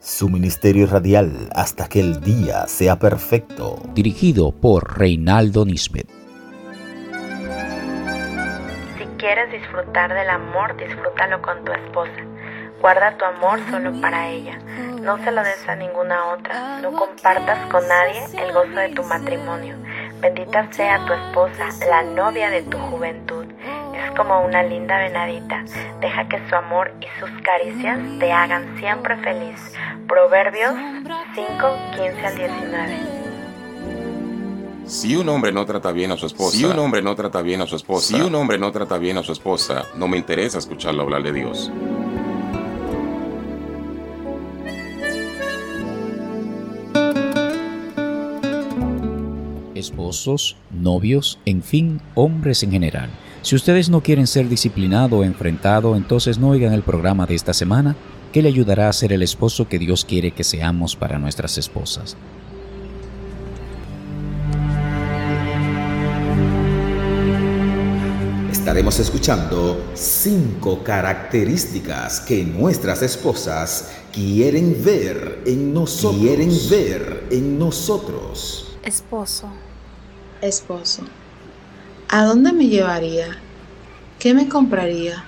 su ministerio radial hasta que el día sea perfecto. Dirigido por Reinaldo Nisbet. Si quieres disfrutar del amor, disfrútalo con tu esposa. Guarda tu amor solo para ella. No se lo des a ninguna otra. No compartas con nadie el gozo de tu matrimonio. Bendita sea tu esposa, la novia de tu juventud. Como una linda venadita. Deja que su amor y sus caricias te hagan siempre feliz. Proverbios 5, 15 al 19. Si un hombre no trata bien a su esposa, si un hombre no trata bien a su esposa, si un hombre no trata bien a su esposa, no me interesa escucharlo hablar de Dios. esposos, novios, en fin, hombres en general. Si ustedes no quieren ser disciplinado o enfrentado, entonces no oigan el programa de esta semana que le ayudará a ser el esposo que Dios quiere que seamos para nuestras esposas. Estaremos escuchando cinco características que nuestras esposas quieren ver en nosotros. Quieren ver en nosotros. Esposo. Esposo. ¿A dónde me llevaría? ¿Qué me compraría?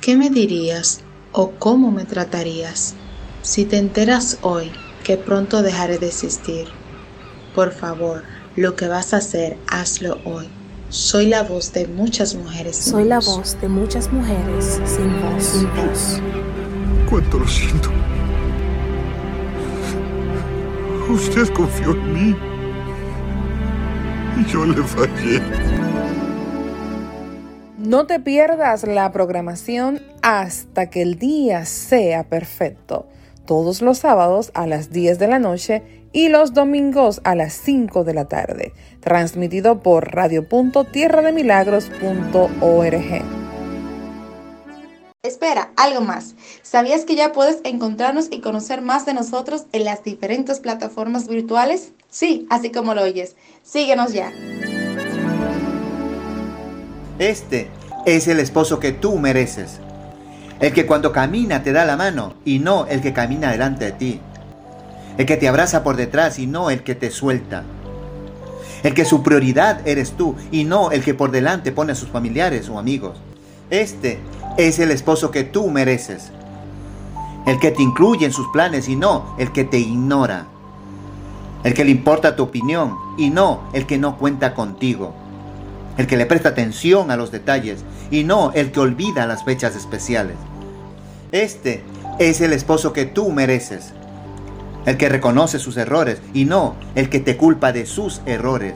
¿Qué me dirías? ¿O cómo me tratarías? Si te enteras hoy que pronto dejaré de existir, por favor, lo que vas a hacer, hazlo hoy. Soy la voz de muchas mujeres. Soy la voz de muchas mujeres sin voz. Sin voz. Cuánto lo siento. Usted confió en mí. Yo le fallé. No te pierdas la programación hasta que el día sea perfecto. Todos los sábados a las 10 de la noche y los domingos a las 5 de la tarde. Transmitido por radio.tierrademilagros.org. Espera, algo más. ¿Sabías que ya puedes encontrarnos y conocer más de nosotros en las diferentes plataformas virtuales? Sí, así como lo oyes. Síguenos ya. Este es el esposo que tú mereces. El que cuando camina te da la mano y no el que camina delante de ti. El que te abraza por detrás y no el que te suelta. El que su prioridad eres tú y no el que por delante pone a sus familiares o amigos. Este es el esposo que tú mereces. El que te incluye en sus planes y no el que te ignora. El que le importa tu opinión y no el que no cuenta contigo. El que le presta atención a los detalles y no el que olvida las fechas especiales. Este es el esposo que tú mereces. El que reconoce sus errores y no el que te culpa de sus errores.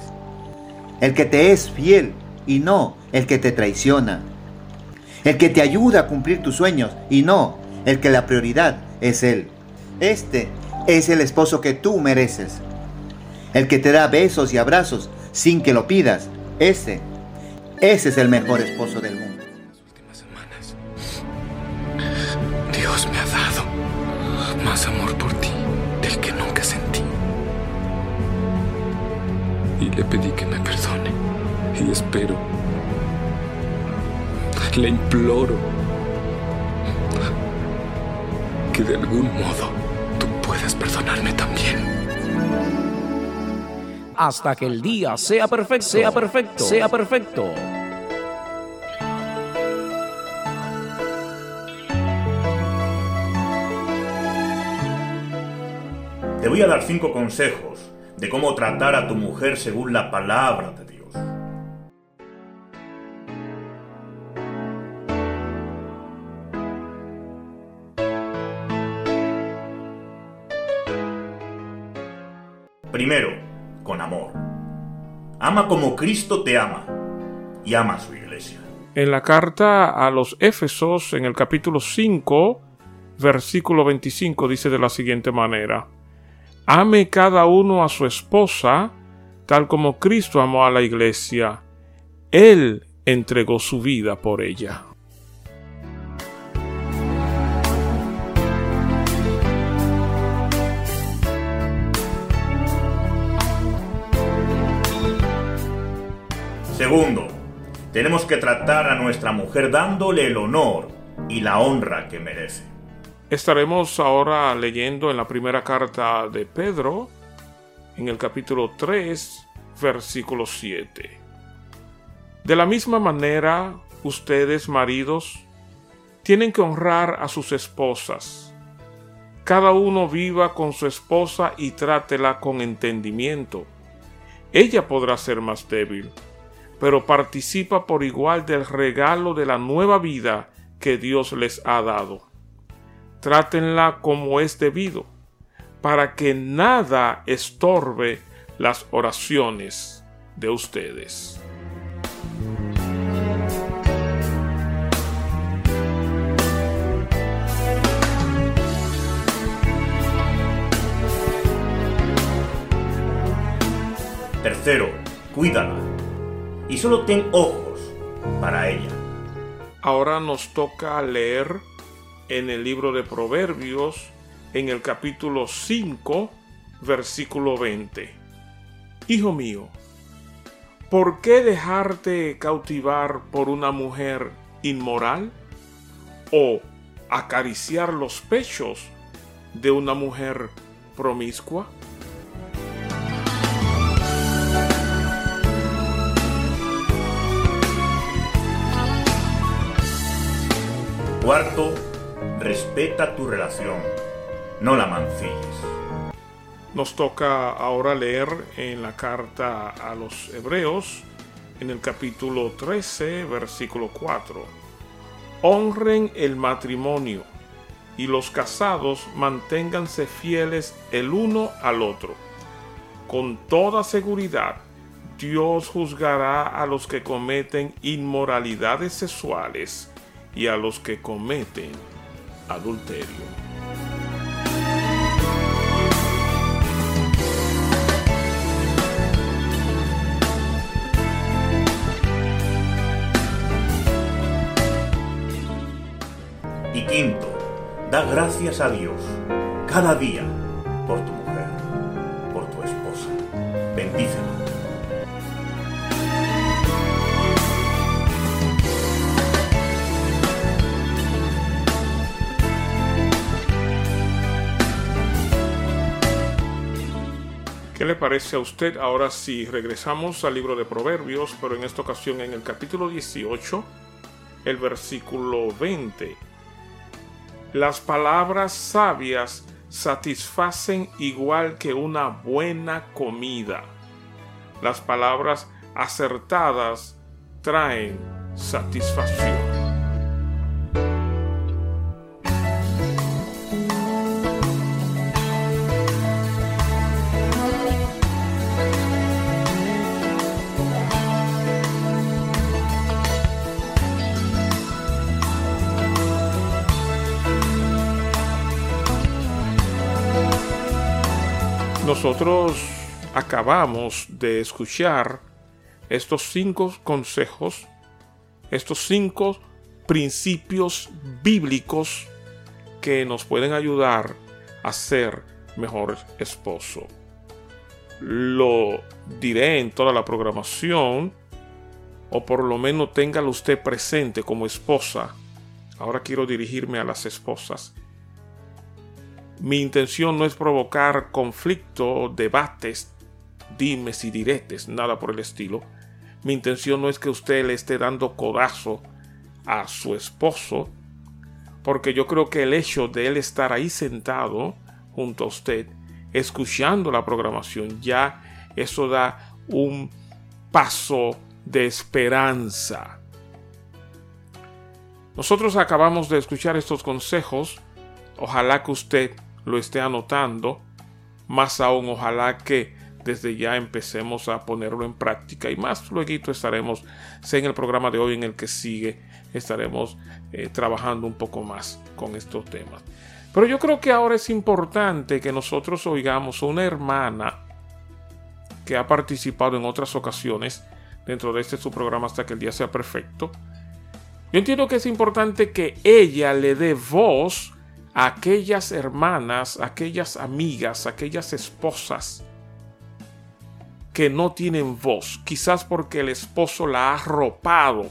El que te es fiel y no el que te traiciona. El que te ayuda a cumplir tus sueños y no el que la prioridad es él. Este es el esposo que tú mereces. El que te da besos y abrazos sin que lo pidas. Ese, ese es el mejor esposo del mundo. Dios me ha dado más amor por ti del que nunca sentí. Y le pedí que me perdone. Y espero, le imploro que de algún modo tú puedas perdonarme también. Hasta que el día sea perfecto, sea perfecto, sea perfecto. Te voy a dar cinco consejos de cómo tratar a tu mujer según la palabra de Dios. Primero, con amor. Ama como Cristo te ama y ama a su iglesia. En la carta a los Éfesos, en el capítulo 5, versículo 25, dice de la siguiente manera, Ame cada uno a su esposa, tal como Cristo amó a la iglesia. Él entregó su vida por ella. Segundo, tenemos que tratar a nuestra mujer dándole el honor y la honra que merece. Estaremos ahora leyendo en la primera carta de Pedro, en el capítulo 3, versículo 7. De la misma manera, ustedes, maridos, tienen que honrar a sus esposas. Cada uno viva con su esposa y trátela con entendimiento. Ella podrá ser más débil, pero participa por igual del regalo de la nueva vida que Dios les ha dado. Trátenla como es debido, para que nada estorbe las oraciones de ustedes. Tercero, cuídala. Y solo ten ojos para ella. Ahora nos toca leer en el libro de Proverbios, en el capítulo 5, versículo 20. Hijo mío, ¿por qué dejarte cautivar por una mujer inmoral? ¿O acariciar los pechos de una mujer promiscua? Cuarto, respeta tu relación, no la mancilles. Nos toca ahora leer en la carta a los Hebreos, en el capítulo 13, versículo 4. Honren el matrimonio y los casados manténganse fieles el uno al otro. Con toda seguridad, Dios juzgará a los que cometen inmoralidades sexuales y a los que cometen adulterio. Y quinto, da gracias a Dios cada día por tu mujer, por tu esposa. Bendícela. ¿Qué le parece a usted ahora si regresamos al libro de Proverbios, pero en esta ocasión en el capítulo 18, el versículo 20? Las palabras sabias satisfacen igual que una buena comida. Las palabras acertadas traen satisfacción. Nosotros acabamos de escuchar estos cinco consejos, estos cinco principios bíblicos que nos pueden ayudar a ser mejor esposo. Lo diré en toda la programación, o por lo menos téngalo usted presente como esposa. Ahora quiero dirigirme a las esposas. Mi intención no es provocar conflicto, debates, dimes y diretes, nada por el estilo. Mi intención no es que usted le esté dando codazo a su esposo, porque yo creo que el hecho de él estar ahí sentado junto a usted, escuchando la programación, ya eso da un paso de esperanza. Nosotros acabamos de escuchar estos consejos. Ojalá que usted lo esté anotando. Más aún, ojalá que desde ya empecemos a ponerlo en práctica y más luego estaremos, en el programa de hoy en el que sigue, estaremos eh, trabajando un poco más con estos temas. Pero yo creo que ahora es importante que nosotros oigamos a una hermana que ha participado en otras ocasiones dentro de este su programa hasta que el día sea perfecto. Yo entiendo que es importante que ella le dé voz aquellas hermanas, aquellas amigas, aquellas esposas que no tienen voz, quizás porque el esposo la ha arropado,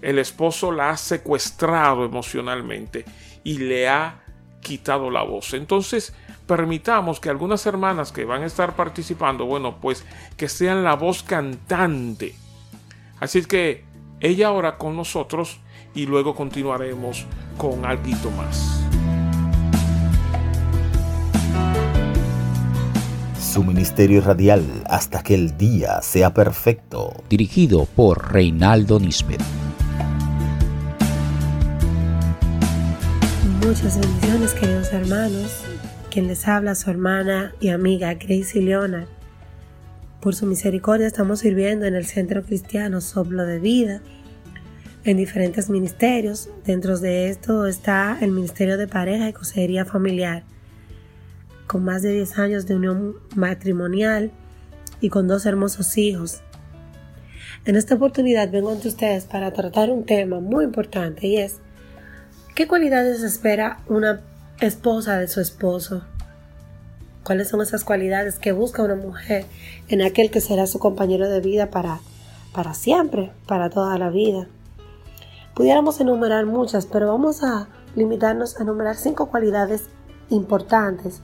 el esposo la ha secuestrado emocionalmente y le ha quitado la voz. Entonces, permitamos que algunas hermanas que van a estar participando, bueno, pues que sean la voz cantante. Así que ella ahora con nosotros y luego continuaremos con algo más. Su ministerio radial hasta que el día sea perfecto. Dirigido por Reinaldo Nisbet. Muchas bendiciones, queridos hermanos. Quien les habla, su hermana y amiga Gracie Leonard. Por su misericordia estamos sirviendo en el Centro Cristiano Soplo de Vida en diferentes ministerios. Dentro de esto está el Ministerio de Pareja y Consejería Familiar, con más de 10 años de unión matrimonial y con dos hermosos hijos. En esta oportunidad vengo ante ustedes para tratar un tema muy importante y es ¿qué cualidades espera una esposa de su esposo. ¿Cuáles son esas cualidades que busca una mujer en aquel que será su compañero de vida para, para siempre, para toda la vida? Pudiéramos enumerar muchas, pero vamos a limitarnos a enumerar cinco cualidades importantes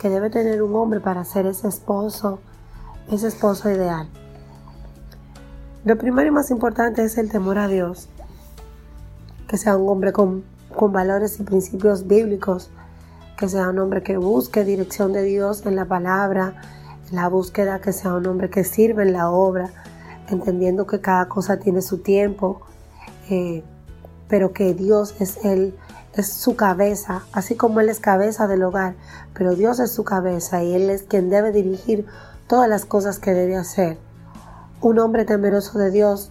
que debe tener un hombre para ser ese esposo, ese esposo ideal. Lo primero y más importante es el temor a Dios, que sea un hombre con con valores y principios bíblicos, que sea un hombre que busque dirección de Dios en la palabra, en la búsqueda, que sea un hombre que sirve en la obra, entendiendo que cada cosa tiene su tiempo, eh, pero que Dios es él, es su cabeza, así como Él es cabeza del hogar, pero Dios es su cabeza y Él es quien debe dirigir todas las cosas que debe hacer. Un hombre temeroso de Dios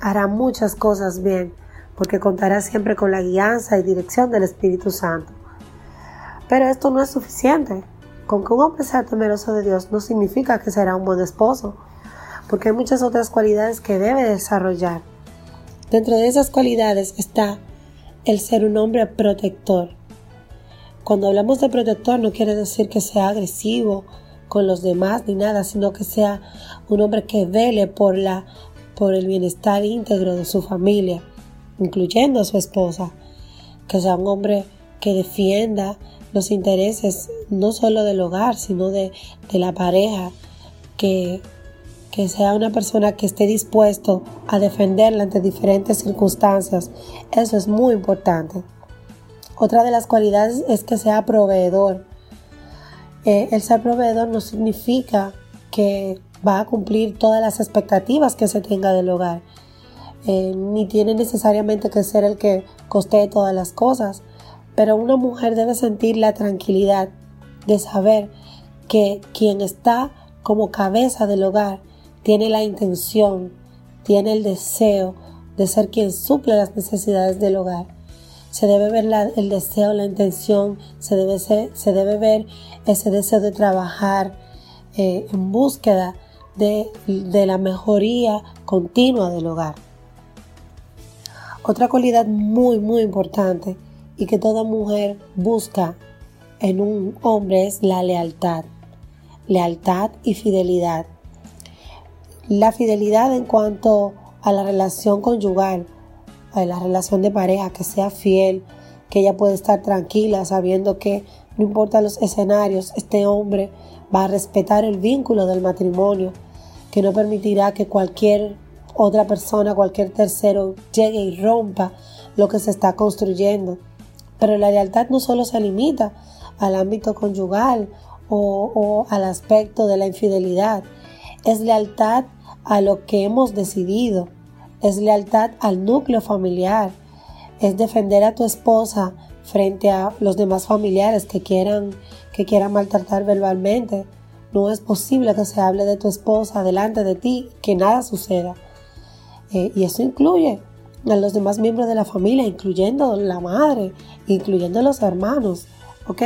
hará muchas cosas bien, porque contará siempre con la guianza y dirección del Espíritu Santo. Pero esto no es suficiente. Con que un hombre sea temeroso de Dios no significa que será un buen esposo, porque hay muchas otras cualidades que debe desarrollar. Dentro de esas cualidades está el ser un hombre protector. Cuando hablamos de protector no quiere decir que sea agresivo con los demás ni nada, sino que sea un hombre que vele por la por el bienestar íntegro de su familia incluyendo a su esposa, que sea un hombre que defienda los intereses no solo del hogar, sino de, la pareja, que, que sea una persona que esté dispuesto a defenderla ante diferentes circunstancias. Eso es muy importante. Otra de las cualidades es que sea proveedor. Eh, el ser proveedor no significa que va a cumplir todas las expectativas que se tenga del hogar, eh, ni tiene necesariamente que ser el que costee todas las cosas, pero una mujer debe sentir la tranquilidad de saber que quien está como cabeza del hogar tiene la intención, tiene el deseo de ser quien suple las necesidades del hogar. Se debe ver el deseo, la intención, se debe, se debe ver ese deseo de trabajar eh, en búsqueda de la mejoría continua del hogar. Otra cualidad muy, muy importante y que toda mujer busca en un hombre es la lealtad. Lealtad y fidelidad. La fidelidad en cuanto a la relación conyugal, a la relación de pareja, que sea fiel, que ella puede estar tranquila sabiendo que no importa los escenarios, este hombre va a respetar el vínculo del matrimonio, que no permitirá que cualquier otra persona, cualquier tercero llegue y rompa lo que se está construyendo. Pero la lealtad no solo se limita al ámbito conyugal o, al aspecto de la infidelidad, es lealtad a lo que hemos decidido, es lealtad al núcleo familiar, es defender a tu esposa frente a los demás familiares que quieran, que quieran maltratar verbalmente. No es posible que se hable de tu esposa delante de ti, que nada suceda. Eh, y eso incluye a los demás miembros de la familia, incluyendo la madre, incluyendo los hermanos. ¿Ok?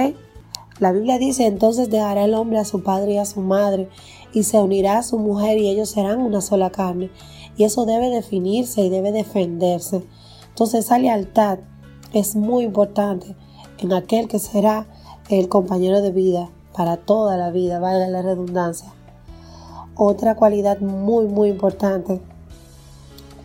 La Biblia dice, entonces dejará el hombre a su padre y a su madre, y se unirá a su mujer y ellos serán una sola carne. Y eso debe definirse y debe defenderse. Entonces esa lealtad es muy importante en aquel que será el compañero de vida para toda la vida, valga la redundancia. Otra cualidad muy, muy importante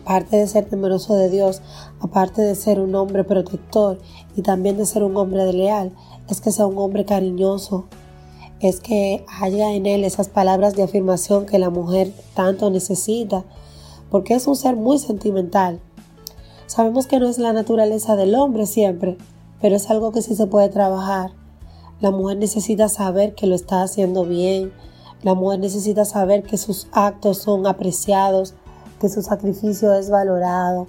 aparte de ser temeroso de Dios, aparte de ser un hombre protector y también de ser un hombre leal, es que sea un hombre cariñoso, es que haya en él esas palabras de afirmación que la mujer tanto necesita, porque es un ser muy sentimental. Sabemos que no es la naturaleza del hombre siempre, pero es algo que sí se puede trabajar. La mujer necesita saber que lo está haciendo bien, la mujer necesita saber que sus actos son apreciados, que su sacrificio es valorado.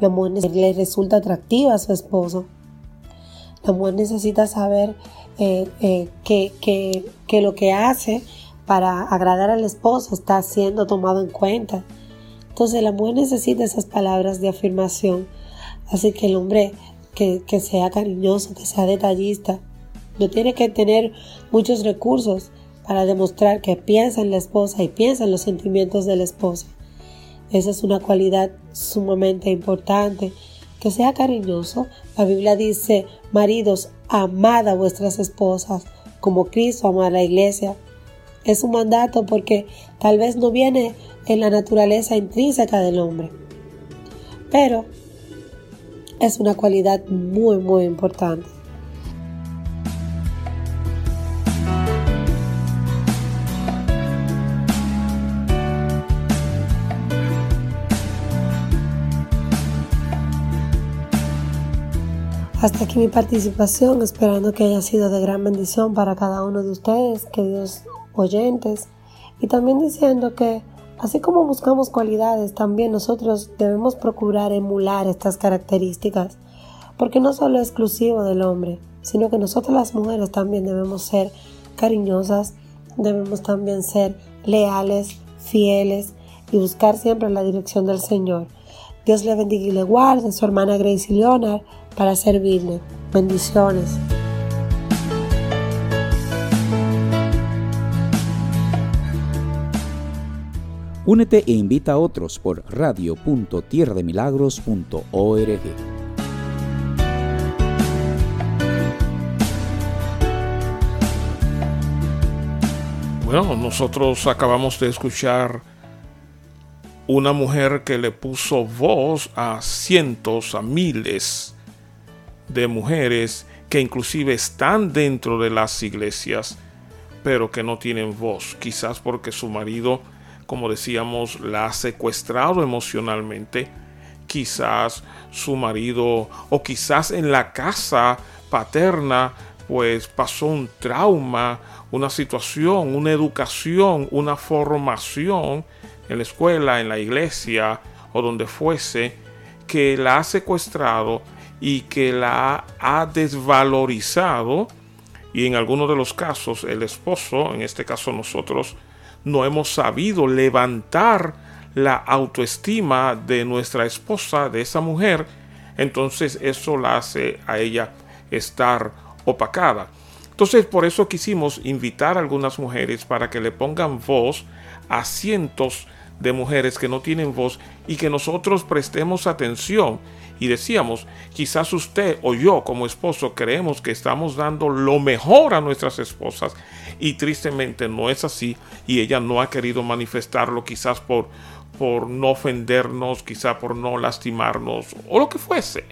La mujer le resulta atractiva a su esposo. La mujer necesita saber eh, eh, que, que lo que hace para agradar al esposo está siendo tomado en cuenta. Entonces la mujer necesita esas palabras de afirmación. Así que el hombre que, que, sea cariñoso, que sea detallista, no tiene que tener muchos recursos para demostrar que piensa en la esposa y piensa en los sentimientos de la esposa. Esa es una cualidad sumamente importante. Que sea cariñoso. La Biblia dice, maridos, amad a vuestras esposas como Cristo ama a la iglesia. Es un mandato porque tal vez no viene en la naturaleza intrínseca del hombre. Pero es una cualidad muy, muy importante. Hasta aquí mi participación, esperando que haya sido de gran bendición para cada uno de ustedes, queridos oyentes, y también diciendo que así como buscamos cualidades, también nosotros debemos procurar emular estas características, porque no solo es exclusivo del hombre, sino que nosotros las mujeres también debemos ser cariñosas, debemos también ser leales, fieles y buscar siempre la dirección del Señor. Dios le bendiga y le guarde, su hermana Grace Leonard para servirle. Bendiciones. Únete e invita a otros por radio.tierrademilagros.org. Bueno, nosotros acabamos de escuchar una mujer que le puso voz a cientos, a miles de mujeres que inclusive están dentro de las iglesias, pero que no tienen voz, quizás porque su marido, como decíamos, la ha secuestrado emocionalmente, quizás su marido o quizás en la casa paterna pues pasó un trauma, una situación, una educación, una formación en la escuela, en la iglesia o donde fuese, que la ha secuestrado y que la ha desvalorizado y en algunos de los casos el esposo, en este caso nosotros, no hemos sabido levantar la autoestima de nuestra esposa, de esa mujer, entonces eso la hace a ella estar opacada. Entonces por eso quisimos invitar a algunas mujeres para que le pongan voz a cientos de mujeres que no tienen voz y que nosotros prestemos atención y decíamos, quizás usted o yo como esposo creemos que estamos dando lo mejor a nuestras esposas y tristemente no es así y ella no ha querido manifestarlo quizás por, por no ofendernos, quizás por no lastimarnos o lo que fuese.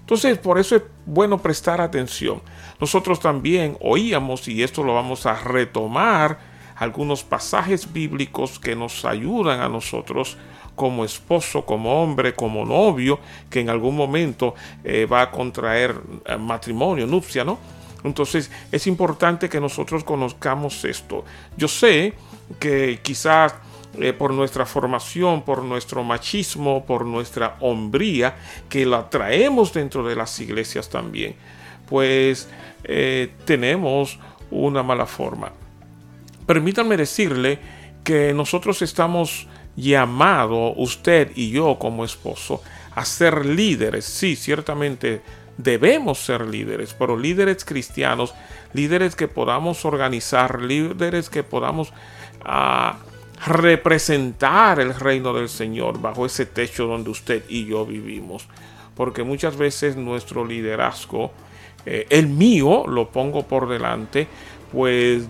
Entonces, por eso es bueno prestar atención. Nosotros también oíamos, y esto lo vamos a retomar, algunos pasajes bíblicos que nos ayudan a nosotros como esposo, como hombre, como novio, que en algún momento eh, va a contraer eh, matrimonio, nupcia, ¿no? Entonces es importante que nosotros conozcamos esto. Yo sé que quizás eh, por nuestra formación, por nuestro machismo, por nuestra hombría, que la traemos dentro de las iglesias también, pues tenemos una mala forma. Permítanme decirle que nosotros estamos llamado usted y yo como esposo a ser líderes. Sí, ciertamente debemos ser líderes, pero líderes cristianos, líderes que podamos organizar, líderes que podamos ah, representar el reino del Señor bajo ese techo donde usted y yo vivimos. Porque muchas veces nuestro liderazgo, eh, el mío, lo pongo por delante, pues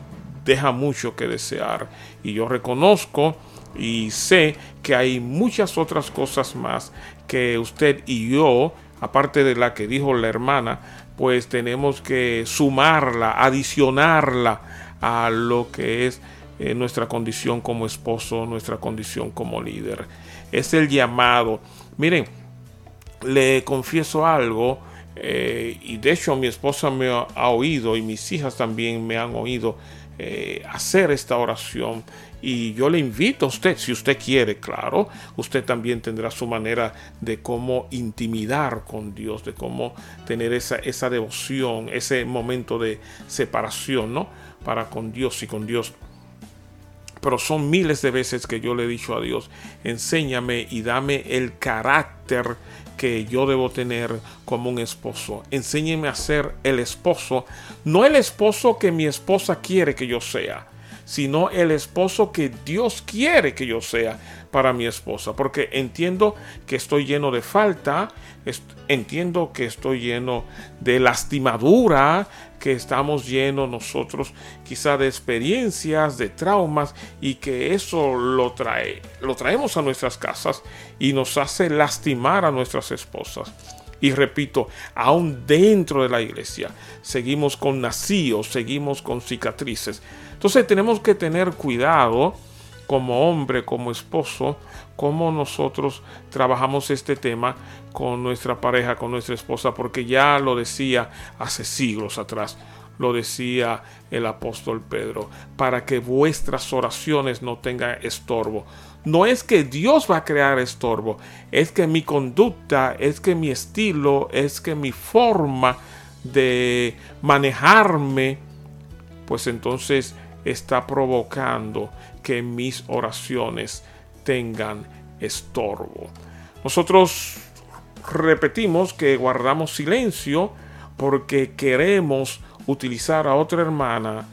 deja mucho que desear. Y yo reconozco Y sé que hay muchas otras cosas más que usted y yo, aparte de la que dijo la hermana, pues tenemos que sumarla, adicionarla a lo que es eh, nuestra condición como esposo, nuestra condición como líder. Es el llamado. Miren, le confieso algo, eh, y de hecho mi esposa me ha, oído y mis hijas también me han oído eh, hacer esta oración. Y yo le invito a usted, si usted quiere, claro, usted también tendrá su manera de cómo intimidar con Dios, de cómo tener esa, esa devoción, ese momento de separación, ¿no? Para con Dios y con Dios pero son miles de veces que yo le he dicho a Dios, enséñame y dame el carácter que yo debo tener como un esposo. Enséñeme a ser el esposo, no el esposo que mi esposa quiere que yo sea, sino el esposo que Dios quiere que yo sea para mi esposa. Porque entiendo que estoy lleno de falta, entiendo que estoy lleno de lastimadura, que estamos llenos nosotros quizá de experiencias, de traumas y que eso lo trae, lo traemos a nuestras casas y nos hace lastimar a nuestras esposas. Y repito, aún dentro de la iglesia, seguimos con nacíos, seguimos con cicatrices. Entonces tenemos que tener cuidado como hombre, como esposo, cómo nosotros trabajamos este tema con nuestra pareja, con nuestra esposa, porque ya lo decía hace siglos atrás, lo decía el apóstol Pedro, para que vuestras oraciones no tengan estorbo. No es que Dios va a crear estorbo, es que mi conducta, es que mi estilo, es que mi forma de manejarme, pues entonces está provocando que mis oraciones tengan estorbo. Nosotros repetimos que guardamos silencio porque queremos utilizar a otra hermana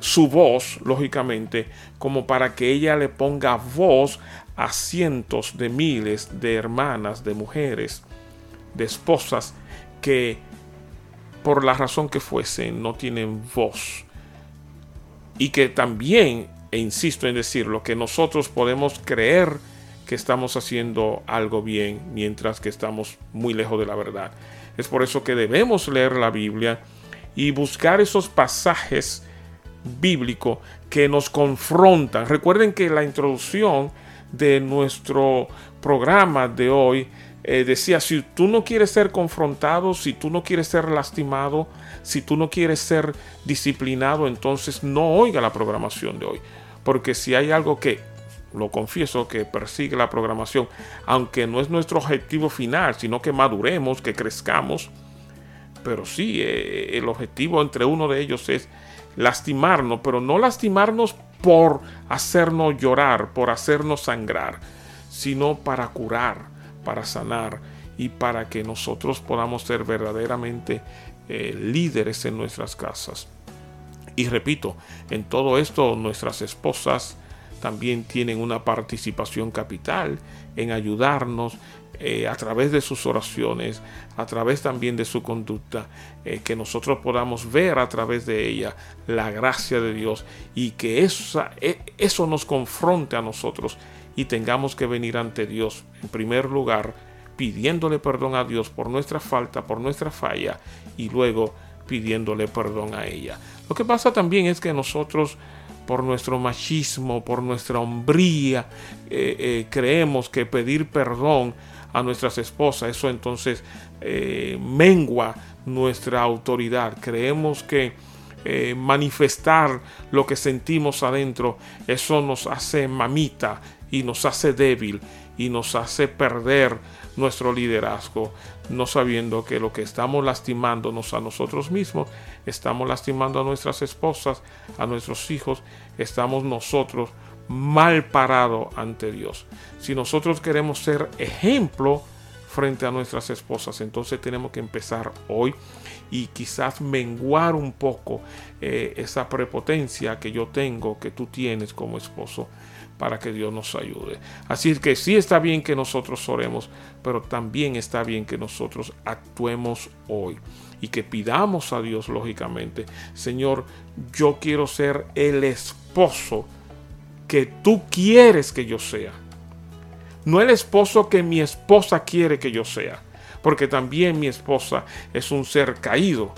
su voz, lógicamente, como para que ella le ponga voz a cientos de miles de hermanas, de mujeres, de esposas que por la razón que fuese no tienen voz y que también, e insisto en decirlo, que nosotros podemos creer que estamos haciendo algo bien mientras que estamos muy lejos de la verdad. Es por eso que debemos leer la Biblia y buscar esos pasajes bíblicos que nos confrontan. Recuerden que la introducción de nuestro programa de hoy eh, decía, si tú no quieres ser confrontado, si tú no quieres ser lastimado, si tú no quieres ser disciplinado, entonces no oiga la programación de hoy. Porque si hay algo que, lo confieso, que persigue la programación, aunque no es nuestro objetivo final, sino que maduremos, que crezcamos, pero sí, eh, el objetivo entre uno de ellos es lastimarnos, pero no lastimarnos por hacernos llorar, por hacernos sangrar, sino para curar, para sanar y para que nosotros podamos ser verdaderamente eh, líderes en nuestras casas. Y repito, en todo esto nuestras esposas también tienen una participación capital en ayudarnos eh, a través de sus oraciones, a través también de su conducta, eh, que nosotros podamos ver a través de ella la gracia de Dios y que esa, eso nos confronte a nosotros y tengamos que venir ante Dios en primer lugar pidiéndole perdón a Dios por nuestra falta, por nuestra falla y luego pidiéndole perdón a ella. Lo que pasa también es que nosotros por nuestro machismo, por nuestra hombría, eh, eh, creemos que pedir perdón a nuestras esposas, eso entonces eh, mengua nuestra autoridad. Creemos que manifestar lo que sentimos adentro, eso nos hace mamita y nos hace débil y nos hace perder nuestro liderazgo, no sabiendo que lo que estamos lastimándonos a nosotros mismos, estamos lastimando a nuestras esposas, a nuestros hijos, estamos nosotros mal parados ante Dios. Si nosotros queremos ser ejemplo frente a nuestras esposas, entonces tenemos que empezar hoy y quizás menguar un poco eh, esa prepotencia que yo tengo, que tú tienes como esposo para que Dios nos ayude. Así que sí está bien que nosotros oremos, pero también está bien que nosotros actuemos hoy y que pidamos a Dios lógicamente, Señor, yo quiero ser el esposo que tú quieres que yo sea. No el esposo que mi esposa quiere que yo sea. Porque también mi esposa es un ser caído.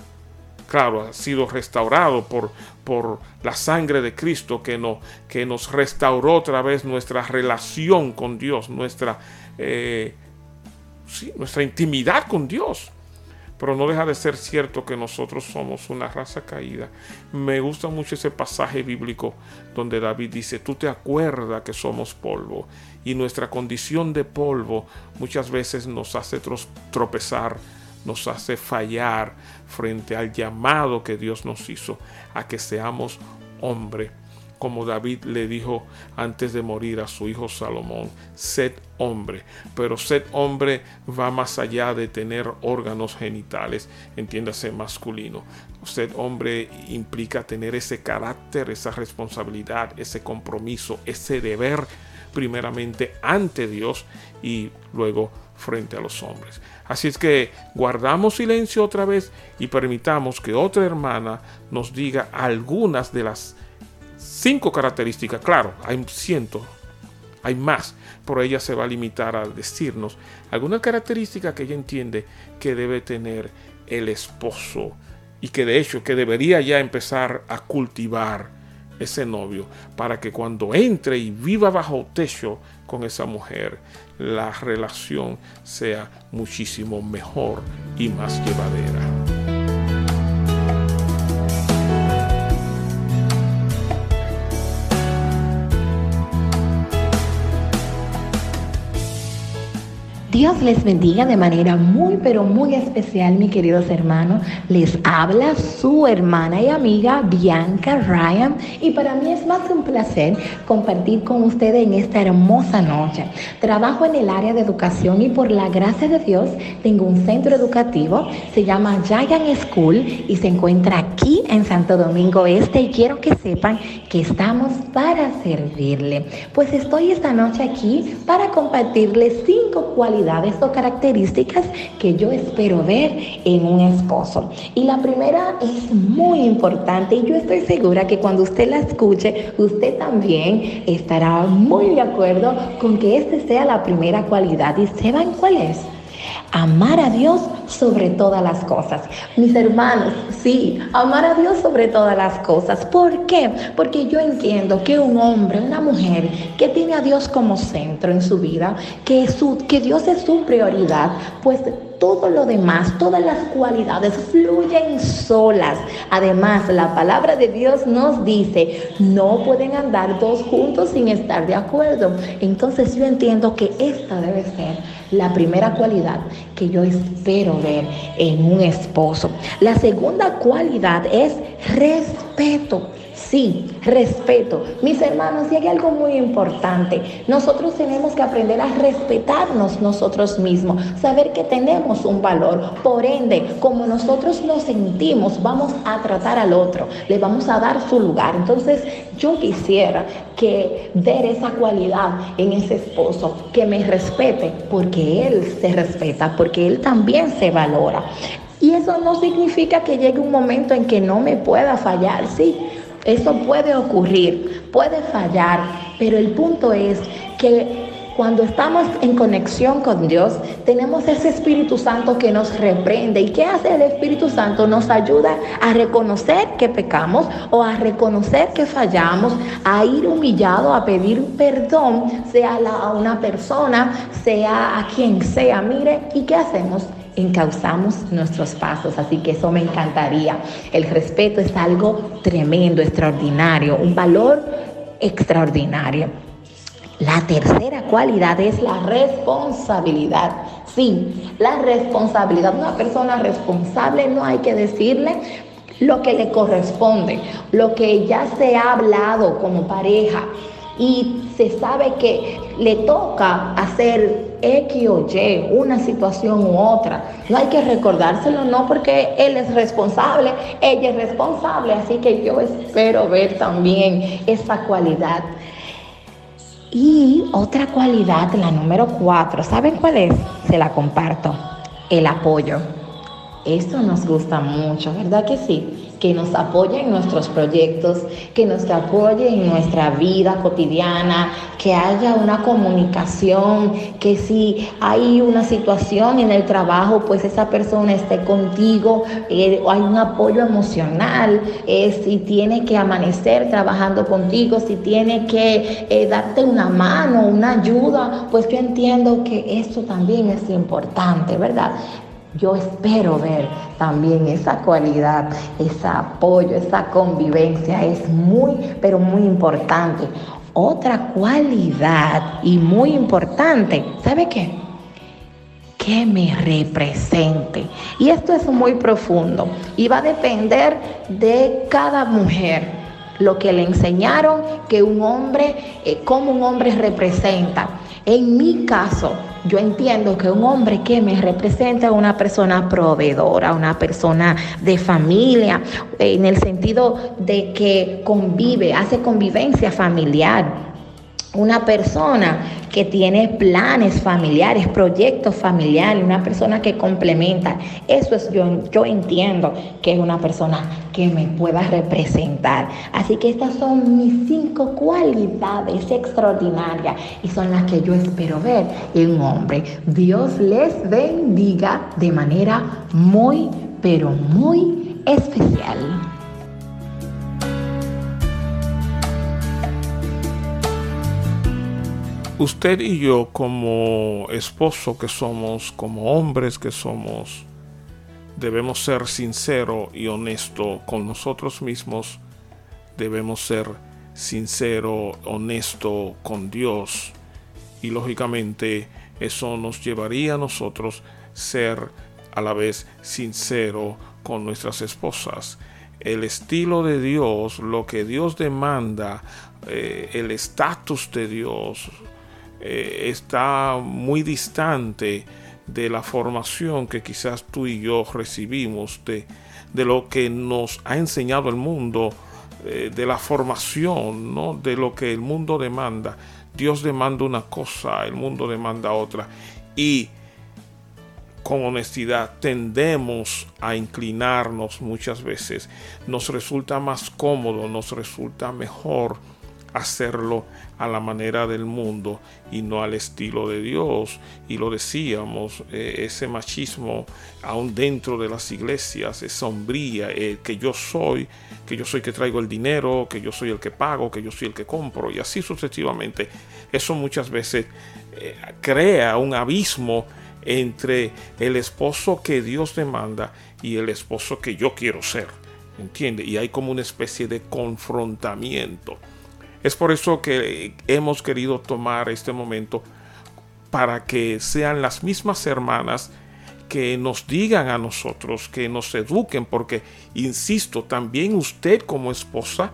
Claro, ha sido restaurado por, por la sangre de Cristo que, no, que nos restauró otra vez nuestra relación con Dios, nuestra, eh, nuestra intimidad con Dios. Pero no deja de ser cierto que nosotros somos una raza caída. Me gusta mucho ese pasaje bíblico donde David dice, tú te acuerdas que somos polvo y nuestra condición de polvo muchas veces nos hace tropezar, nos hace fallar frente al llamado que Dios nos hizo a que seamos hombre como David le dijo antes de morir a su hijo Salomón, sed hombre. Pero sed hombre va más allá de tener órganos genitales, entiéndase masculino. Sed hombre implica tener ese carácter, esa responsabilidad, ese compromiso, ese deber primeramente ante Dios y luego frente a los hombres. Así es que guardamos silencio otra vez y permitamos que otra hermana nos diga algunas de las cinco características. Claro, hay cientos, hay más, pero ella se va a limitar a decirnos algunas características que ella entiende que debe tener el esposo y que de hecho que debería ya empezar a cultivar ese novio para que cuando entre y viva bajo techo con esa mujer, la relación sea muchísimo mejor y más llevadera. Dios les bendiga de manera muy, pero muy especial, mis queridos hermanos. Les habla su hermana y amiga Bianca Ryan y para mí es más un placer compartir con ustedes en esta hermosa noche. Trabajo en el área de educación y por la gracia de Dios tengo un centro educativo, se llama Giant School y se encuentra aquí en Santo Domingo Este y quiero que sepan que estamos para servirle. Pues estoy esta noche aquí para compartirles cinco o características que yo espero ver en un esposo. Y la primera es muy importante y yo estoy segura que cuando usted la escuche, usted también estará muy de acuerdo con que esta sea la primera cualidad. ¿Y sepan cuál es? Amar a Dios sobre todas las cosas. Mis hermanos, sí, amar a Dios sobre todas las cosas. ¿Por qué? Porque yo entiendo que un hombre, una mujer que tiene a Dios como centro en su vida, que, su, que Dios es su prioridad, pues todo lo demás, todas las cualidades fluyen solas. Además, la palabra de Dios nos dice, no pueden andar dos juntos sin estar de acuerdo. Entonces yo entiendo que esta debe ser la primera cualidad que yo espero ver en un esposo. La segunda cualidad es respeto. Sí, respeto. Mis hermanos, y hay algo muy importante. Nosotros tenemos que aprender a respetarnos nosotros mismos, saber que tenemos un valor. Por ende, como nosotros nos sentimos, vamos a tratar al otro, le vamos a dar su lugar. Entonces, yo quisiera que ver esa cualidad en ese esposo, que me respete, porque él se respeta, porque él también se valora. Y eso no significa que llegue un momento en que no me pueda fallar, sí. Eso puede ocurrir, puede fallar, pero el punto es que cuando estamos en conexión con Dios, tenemos ese Espíritu Santo que nos reprende. ¿Y qué hace el Espíritu Santo? Nos ayuda a reconocer que pecamos o a reconocer que fallamos, a ir humillado, a pedir perdón, sea a una persona, sea a quien sea. Mire, ¿y qué hacemos? Encauzamos nuestros pasos. Así que eso me encantaría. El respeto es algo tremendo, extraordinario, un valor extraordinario. La tercera cualidad es la responsabilidad. Sí, la responsabilidad. Una persona responsable no hay que decirle lo que le corresponde, lo que ya se ha hablado como pareja y se sabe que le toca hacer X o Y, una situación u otra. No hay que recordárselo, no, porque él es responsable, ella es responsable, así que yo espero ver también esa cualidad. Y otra cualidad, la número cuatro, ¿saben cuál es? Se la comparto, el apoyo. Eso nos gusta mucho, ¿verdad que sí? Que nos apoye en nuestros proyectos, que nos apoye en nuestra vida cotidiana, que haya una comunicación, que si hay una situación en el trabajo, pues esa persona esté contigo, eh, hay un apoyo emocional, eh, si tiene que amanecer trabajando contigo, si tiene que eh, darte una mano, una ayuda, pues yo entiendo que eso también es importante, ¿verdad? Yo espero ver también esa cualidad, ese apoyo, esa convivencia. Es muy, pero muy importante. Otra cualidad y muy importante, ¿sabe qué? Que me represente. Y esto es muy profundo y va a depender de cada mujer lo que le enseñaron que un hombre, eh, como un hombre representa. En mi caso, yo entiendo que un hombre que me representa es una persona proveedora, una persona de familia, en el sentido de que convive, hace convivencia familiar una persona que tiene planes familiares, proyectos familiares, una persona que complementa. Eso es yo, yo entiendo que es una persona que me pueda representar. Así que estas son mis cinco cualidades extraordinarias y son las que yo espero ver en un hombre. Dios les bendiga de manera muy, pero muy especial. Usted y yo como esposo que somos, como hombres que somos, debemos ser sincero y honesto con nosotros mismos, debemos ser sincero, honesto con Dios y lógicamente eso nos llevaría a nosotros ser a la vez sincero con nuestras esposas. El estilo de Dios, lo que Dios demanda, eh, el estatus de Dios, eh, está muy distante de la formación que quizás tú y yo recibimos, de, de lo que nos ha enseñado el mundo, eh, de la formación, ¿no? de lo que el mundo demanda. Dios demanda una cosa, el mundo demanda otra. Y con honestidad tendemos a inclinarnos muchas veces. Nos resulta más cómodo, nos resulta mejor hacerlo a la manera del mundo y no al estilo de Dios. Y lo decíamos, eh, ese machismo aún dentro de las iglesias es sombría, eh, que yo soy, que yo soy que traigo el dinero, que yo soy el que pago, que yo soy el que compro y así sucesivamente. Eso muchas veces eh, crea un abismo entre el esposo que Dios demanda y el esposo que yo quiero ser. ¿Entiende? Y hay como una especie de confrontamiento. Es por eso que hemos querido tomar este momento para que sean las mismas hermanas que nos digan a nosotros, que nos eduquen, porque, insisto, también usted como esposa,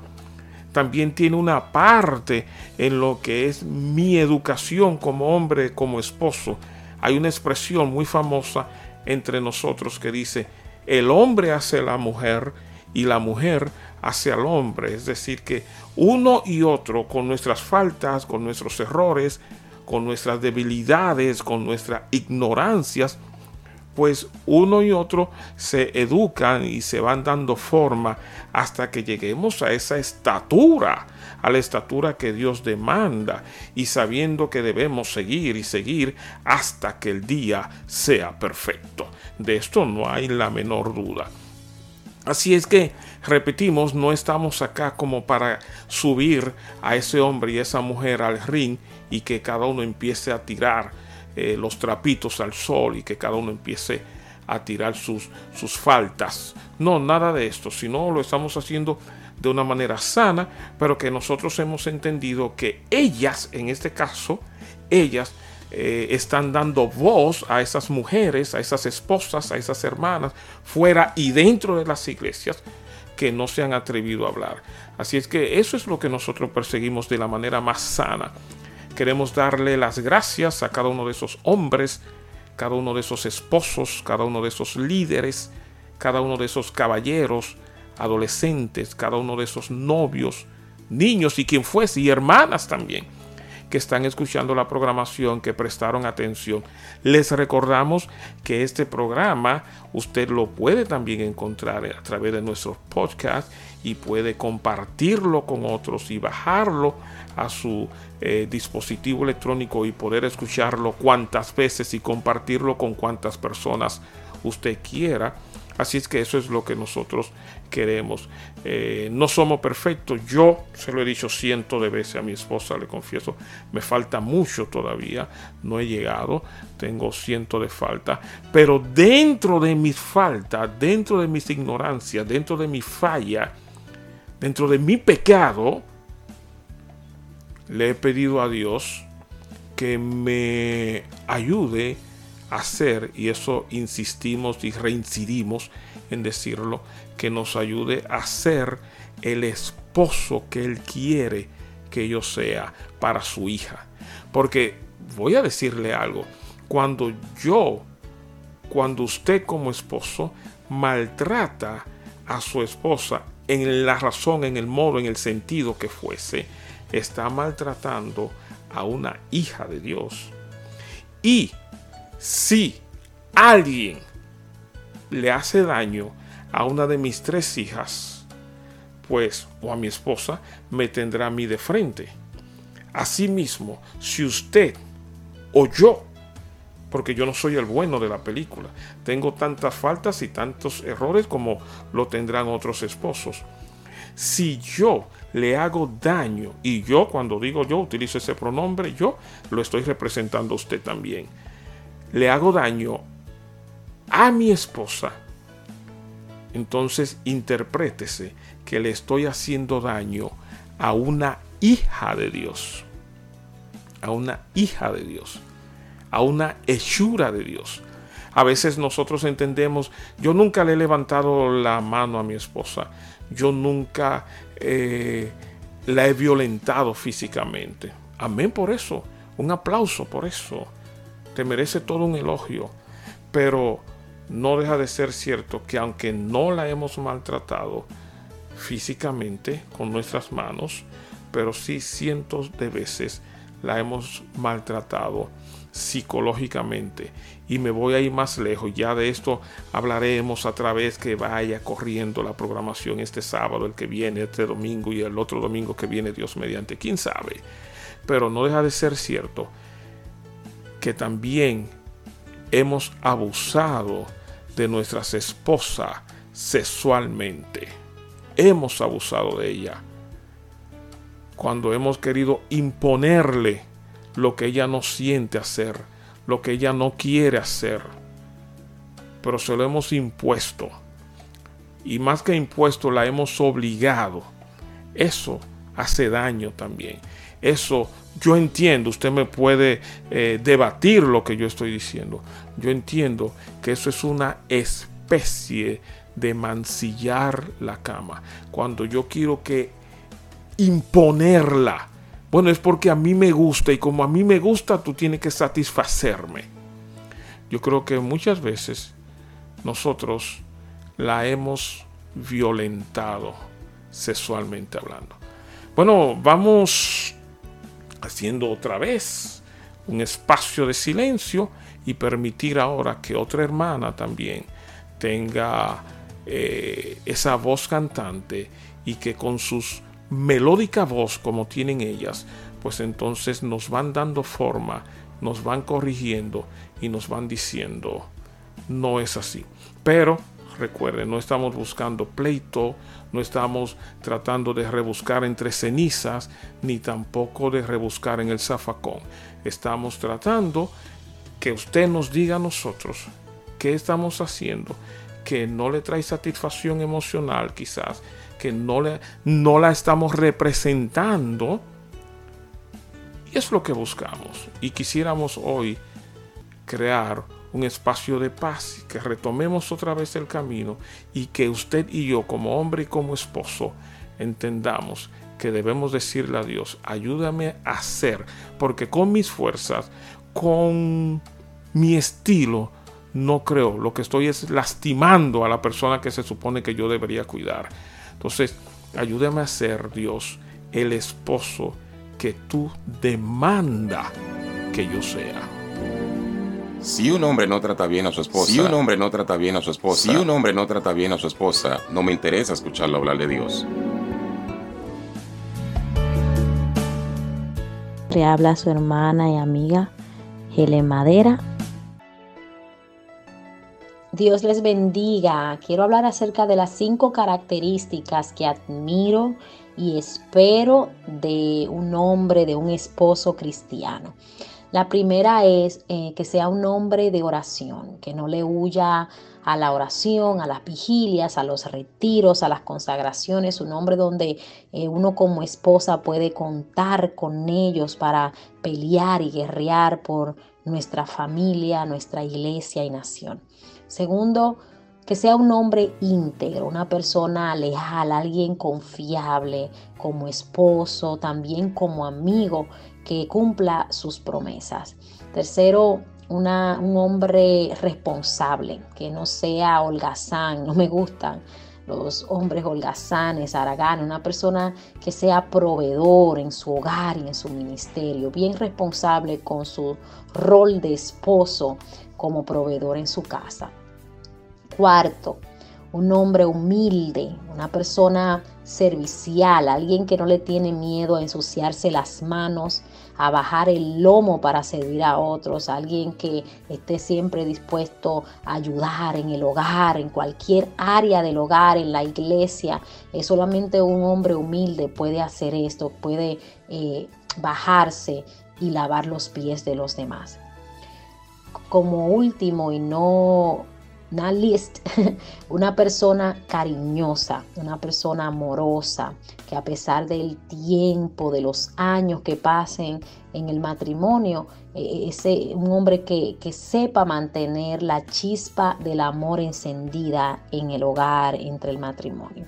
también tiene una parte en lo que es mi educación como hombre, como esposo. Hay una expresión muy famosa entre nosotros que dice, el hombre hace la mujer y la mujer hacia el hombre. Es decir, que uno y otro, con nuestras faltas, con nuestros errores, con nuestras debilidades, con nuestras ignorancias, pues uno y otro se educan y se van dando forma hasta que lleguemos a esa estatura, a la estatura que Dios demanda y sabiendo que debemos seguir y seguir hasta que el día sea perfecto. De esto no hay la menor duda. Así es que, repetimos, no estamos acá como para subir a ese hombre y esa mujer al ring y que cada uno empiece a tirar eh, los trapitos al sol y que cada uno empiece a tirar sus, sus faltas. No, nada de esto, sino lo estamos haciendo de una manera sana, pero que nosotros hemos entendido que ellas, en este caso, ellas eh, están dando voz a esas mujeres, a esas esposas, a esas hermanas, fuera y dentro de las iglesias que no se han atrevido a hablar. Así es que eso es lo que nosotros perseguimos de la manera más sana. Queremos darle las gracias a cada uno de esos hombres, cada uno de esos esposos, cada uno de esos líderes, cada uno de esos caballeros, adolescentes, cada uno de esos novios, niños y quien fuese, y hermanas también que están escuchando la programación, que prestaron atención. Les recordamos que este programa usted lo puede también encontrar a través de nuestros podcasts y puede compartirlo con otros y bajarlo a su eh, dispositivo electrónico y poder escucharlo cuantas veces y compartirlo con cuantas personas usted quiera. Así es que eso es lo que nosotros queremos. Eh, no somos perfectos. Yo se lo he dicho cientos de veces a mi esposa, le confieso, me falta mucho todavía. No he llegado, tengo cientos de faltas. Pero dentro de mis faltas, dentro de mis ignorancias, dentro de mi falla, dentro de mi pecado, le he pedido a Dios que me ayude hacer, y eso insistimos y reincidimos en decirlo, que nos ayude a ser el esposo que Él quiere que yo sea para su hija. Porque voy a decirle algo, cuando yo, cuando usted como esposo maltrata a su esposa en la razón, en el modo, en el sentido que fuese, está maltratando a una hija de Dios. Y si alguien le hace daño a una de mis tres hijas, pues, o a mi esposa, me tendrá a mí de frente. Asimismo, si usted o yo, porque yo no soy el bueno de la película, tengo tantas faltas y tantos errores como lo tendrán otros esposos. Si yo le hago daño, y yo cuando digo yo utilizo ese pronombre, yo lo estoy representando a usted también le hago daño a mi esposa, entonces interprétese que le estoy haciendo daño a una hija de Dios, a una hija de Dios, a una hechura de Dios. A veces nosotros entendemos, yo nunca le he levantado la mano a mi esposa, yo nunca eh, la he violentado físicamente. Amén por eso, un aplauso por eso te merece todo un elogio, pero no deja de ser cierto que aunque no la hemos maltratado físicamente con nuestras manos, pero sí cientos de veces la hemos maltratado psicológicamente. Y me voy a ir más lejos. Ya de esto hablaremos a través que vaya corriendo la programación este sábado, el que viene, este domingo y el otro domingo que viene, Dios mediante. ¿Quién sabe? Pero no deja de ser cierto que también hemos abusado de nuestras esposas sexualmente. Hemos abusado de ella. Cuando hemos querido imponerle lo que ella no siente hacer, lo que ella no quiere hacer. Pero se lo hemos impuesto. Y más que impuesto, la hemos obligado. Eso hace daño también. Eso yo entiendo, usted me puede eh, debatir lo que yo estoy diciendo. Yo entiendo que eso es una especie de mancillar la cama. Cuando yo quiero que imponerla, bueno, es porque a mí me gusta y como a mí me gusta, tú tienes que satisfacerme. Yo creo que muchas veces nosotros la hemos violentado sexualmente hablando. Bueno, vamos haciendo otra vez un espacio de silencio y permitir ahora que otra hermana también tenga eh, esa voz cantante y que con sus melódica voz como tienen ellas, pues entonces nos van dando forma, nos van corrigiendo y nos van diciendo, no es así. Pero recuerden, no estamos buscando pleito, no estamos tratando de rebuscar entre cenizas, ni tampoco de rebuscar en el zafacón. Estamos tratando que usted nos diga a nosotros qué estamos haciendo, que no le trae satisfacción emocional quizás, que no, le, no la estamos representando. Y es lo que buscamos. Y quisiéramos hoy crear un espacio de paz, que retomemos otra vez el camino y que usted y yo como hombre y como esposo entendamos que debemos decirle a Dios, ayúdame a hacer, porque con mis fuerzas, con mi estilo, no creo, lo que estoy es lastimando a la persona que se supone que yo debería cuidar. Entonces, ayúdame a ser Dios el esposo que tú demanda que yo sea. Si un hombre no trata bien a su esposa, si un hombre no trata bien a su esposa, si un hombre no trata bien a su esposa, no me interesa escucharlo hablar de Dios. Le habla su hermana y amiga Helen Madera. Dios les bendiga. Quiero hablar acerca de las cinco características que admiro y espero de un hombre, de un esposo cristiano. La primera es eh, que sea un hombre de oración, que no le huya a la oración, a las vigilias, a los retiros, a las consagraciones, un hombre donde eh, uno como esposa puede contar con ellos para pelear y guerrear por nuestra familia, nuestra iglesia y nación. Segundo, que sea un hombre íntegro, una persona leal, alguien confiable como esposo, también como amigo, que cumpla sus promesas. Tercero, un hombre responsable, que no sea holgazán, no me gustan los hombres holgazanes, araganes, una persona que sea proveedor en su hogar y en su ministerio, bien responsable con su rol de esposo como proveedor en su casa. Cuarto, un hombre humilde, una persona servicial, alguien que no le tiene miedo a ensuciarse las manos, a bajar el lomo para servir a otros, alguien que esté siempre dispuesto a ayudar en el hogar, en cualquier área del hogar, en la iglesia. Es solamente un hombre humilde puede hacer esto, puede eh, bajarse y lavar los pies de los demás. Como último y no una list, una persona cariñosa, una persona amorosa, que a pesar del tiempo, de los años que pasen en el matrimonio, eh, ese, un hombre que, que sepa mantener la chispa del amor encendida en el hogar, entre el matrimonio.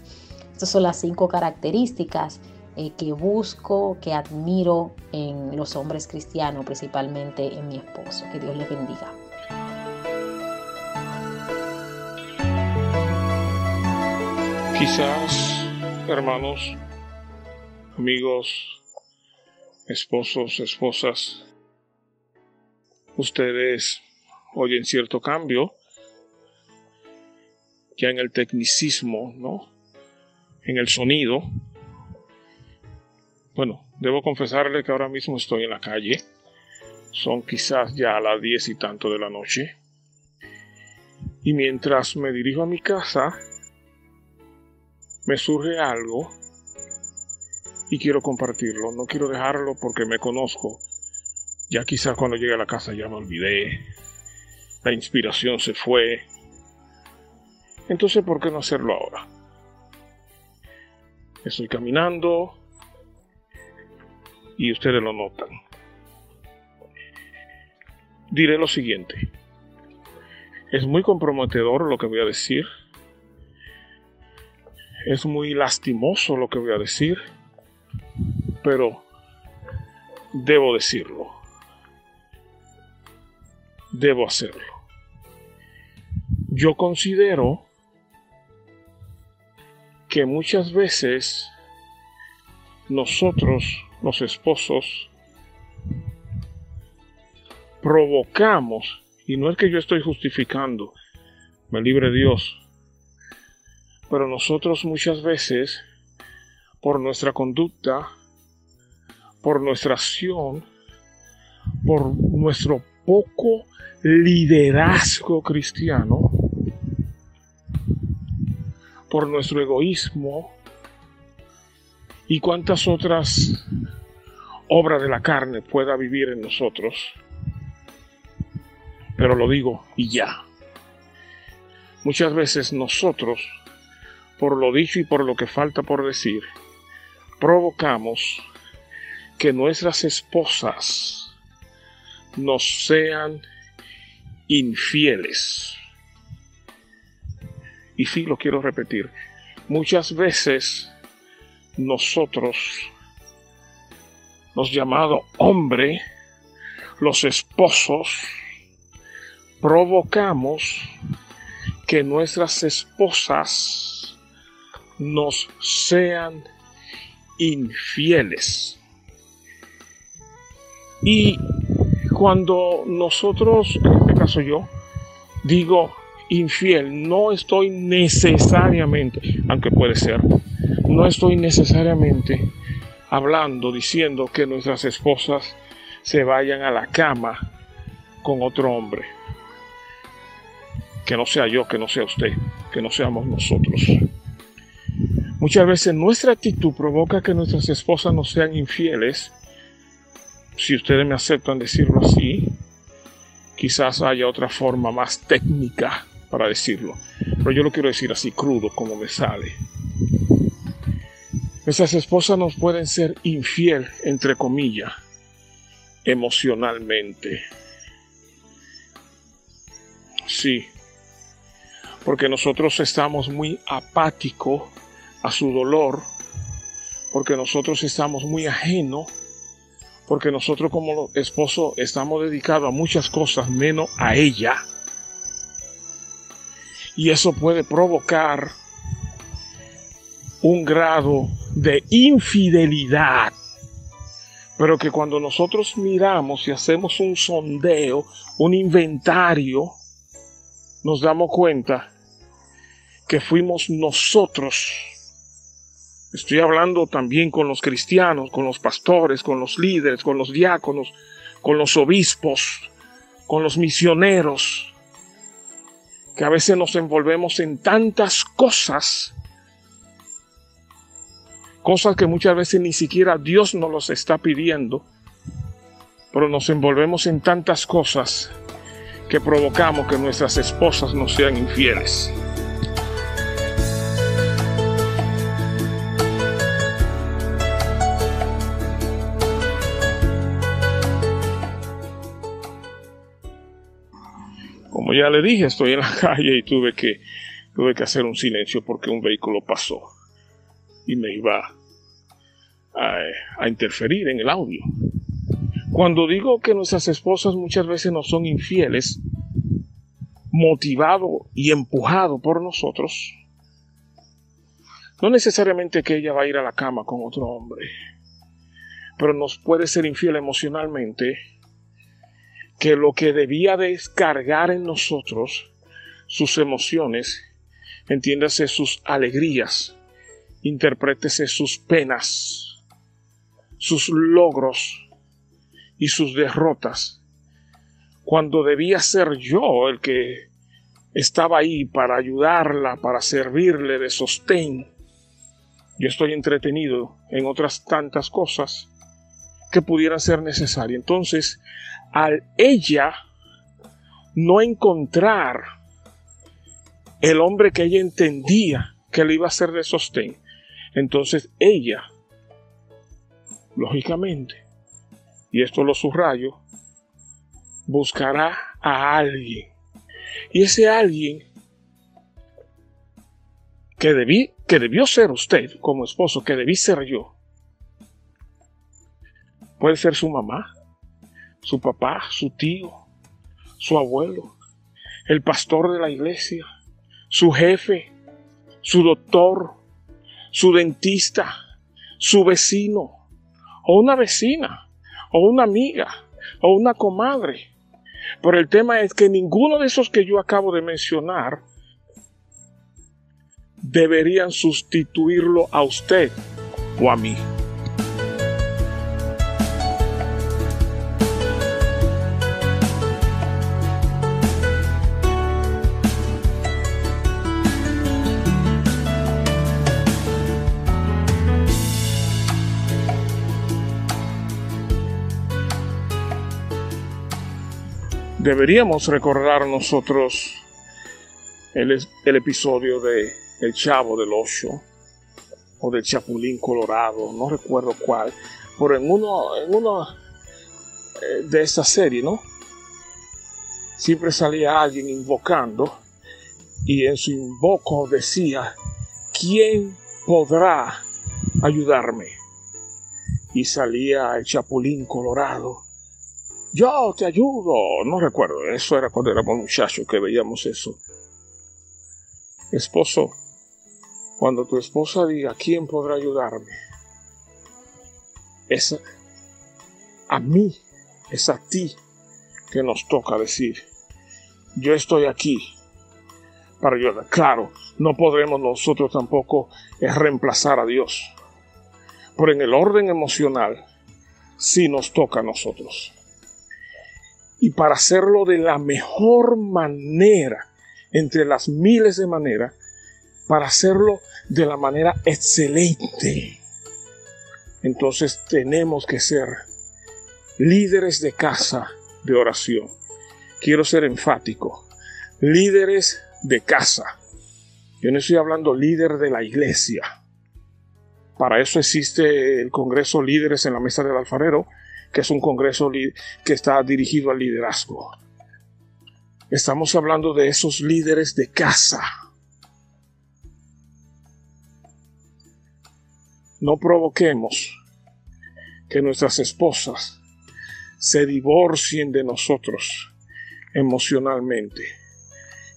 Estas son las cinco características eh, que busco, que admiro en los hombres cristianos, principalmente en mi esposo. Que Dios les bendiga. Quizás, hermanos, amigos, esposos, esposas, ustedes oyen cierto cambio ya en el tecnicismo, ¿no? En el sonido. Bueno, debo confesarle que ahora mismo estoy en la calle. Son quizás ya las diez y tanto de la noche. Y mientras me dirijo a mi casa, me surge algo y quiero compartirlo. No quiero dejarlo porque me conozco. Ya quizás cuando llegue a la casa ya me olvidé. La inspiración se fue. Entonces, ¿por qué no hacerlo ahora? Estoy caminando y ustedes lo notan. Diré lo siguiente. Es muy comprometedor lo que voy a decir es muy lastimoso lo que voy a decir, pero debo decirlo. Debo hacerlo. Yo considero que muchas veces nosotros, los esposos, provocamos, y no es que yo estoy justificando, me libre Dios, pero nosotros muchas veces, por nuestra conducta, por nuestra acción, por nuestro poco liderazgo cristiano, por nuestro egoísmo y cuántas otras obras de la carne pueda vivir en nosotros. Pero lo digo y ya. Muchas veces nosotros por lo dicho y por lo que falta por decir, provocamos que nuestras esposas nos sean infieles. Y sí, lo quiero repetir, muchas veces nosotros, los llamados hombre, los esposos, provocamos que nuestras esposas nos sean infieles. Y cuando nosotros, en este caso yo, digo infiel, no estoy necesariamente, aunque puede ser, no estoy necesariamente hablando, diciendo que nuestras esposas se vayan a la cama con otro hombre. Que no sea yo, que no sea usted, que no seamos nosotros. Muchas veces nuestra actitud provoca que nuestras esposas no sean infieles. Si ustedes me aceptan decirlo así, quizás haya otra forma más técnica para decirlo. Pero yo lo quiero decir así crudo como me sale. Nuestras esposas nos pueden ser infiel, entre comillas, emocionalmente. Sí, porque nosotros estamos muy apáticos a su dolor, porque nosotros estamos muy ajenos, porque nosotros como esposo estamos dedicados a muchas cosas menos a ella. Y eso puede provocar un grado de infidelidad. Pero que cuando nosotros miramos y hacemos un sondeo, un inventario, nos damos cuenta que fuimos nosotros. Estoy hablando también con los cristianos, con los pastores, con los líderes, con los diáconos, con los obispos, con los misioneros, que a veces nos envolvemos en tantas cosas cosas que muchas veces ni siquiera Dios nos los está pidiendo, pero nos envolvemos en tantas cosas que provocamos que nuestras esposas nos sean infieles. Ya le dije, estoy en la calle y tuve que, tuve que hacer un silencio porque un vehículo pasó y me iba a, interferir en el audio. Cuando digo que nuestras esposas muchas veces no son infieles, motivado y empujado por nosotros, no necesariamente que ella va a ir a la cama con otro hombre, pero nos puede ser infiel emocionalmente que lo que debía descargar en nosotros sus emociones, entiéndase sus alegrías, interprétese sus penas, sus logros y sus derrotas, cuando debía ser yo el que estaba ahí para ayudarla, para servirle de sostén. Yo estoy entretenido en otras tantas cosas que pudieran ser necesarias. Entonces, al ella no encontrar el hombre que ella entendía que le iba a ser de sostén, entonces ella, lógicamente, y esto lo subrayo, buscará a alguien. Y ese alguien que, debí, que debió ser usted como esposo, que debí ser yo, puede ser su mamá, su papá, su tío, su abuelo, el pastor de la iglesia, su jefe, su doctor, su dentista, su vecino, o una vecina, o una amiga, o una comadre. Pero el tema es que ninguno de esos que yo acabo de mencionar deberían sustituirlo a usted o a mí. Deberíamos recordar nosotros el, episodio de El Chavo del Ocho o del Chapulín Colorado, no recuerdo cuál, pero en uno, en uno eh, de esta serie, ¿no? Siempre salía alguien invocando y en su invoco decía, ¿quién podrá ayudarme? Y salía el Chapulín Colorado yo te ayudo. No recuerdo, eso era cuando éramos muchachos que veíamos eso. Esposo, cuando tu esposa diga quién podrá ayudarme, es a mí es a ti que nos toca decir, yo estoy aquí para ayudar. Claro, no podremos nosotros tampoco eh, reemplazar a Dios, pero en el orden emocional sí nos toca a nosotros. Y para hacerlo de la mejor manera, entre las miles de maneras, para hacerlo de la manera excelente, entonces tenemos que ser líderes de casa de oración. Quiero ser enfático. Líderes de casa. Yo no estoy hablando líder de la iglesia. Para eso existe el Congreso Líderes en la Mesa del Alfarero, que es un congreso que está dirigido al liderazgo. Estamos hablando de esos líderes de casa. No provoquemos que nuestras esposas se divorcien de nosotros emocionalmente.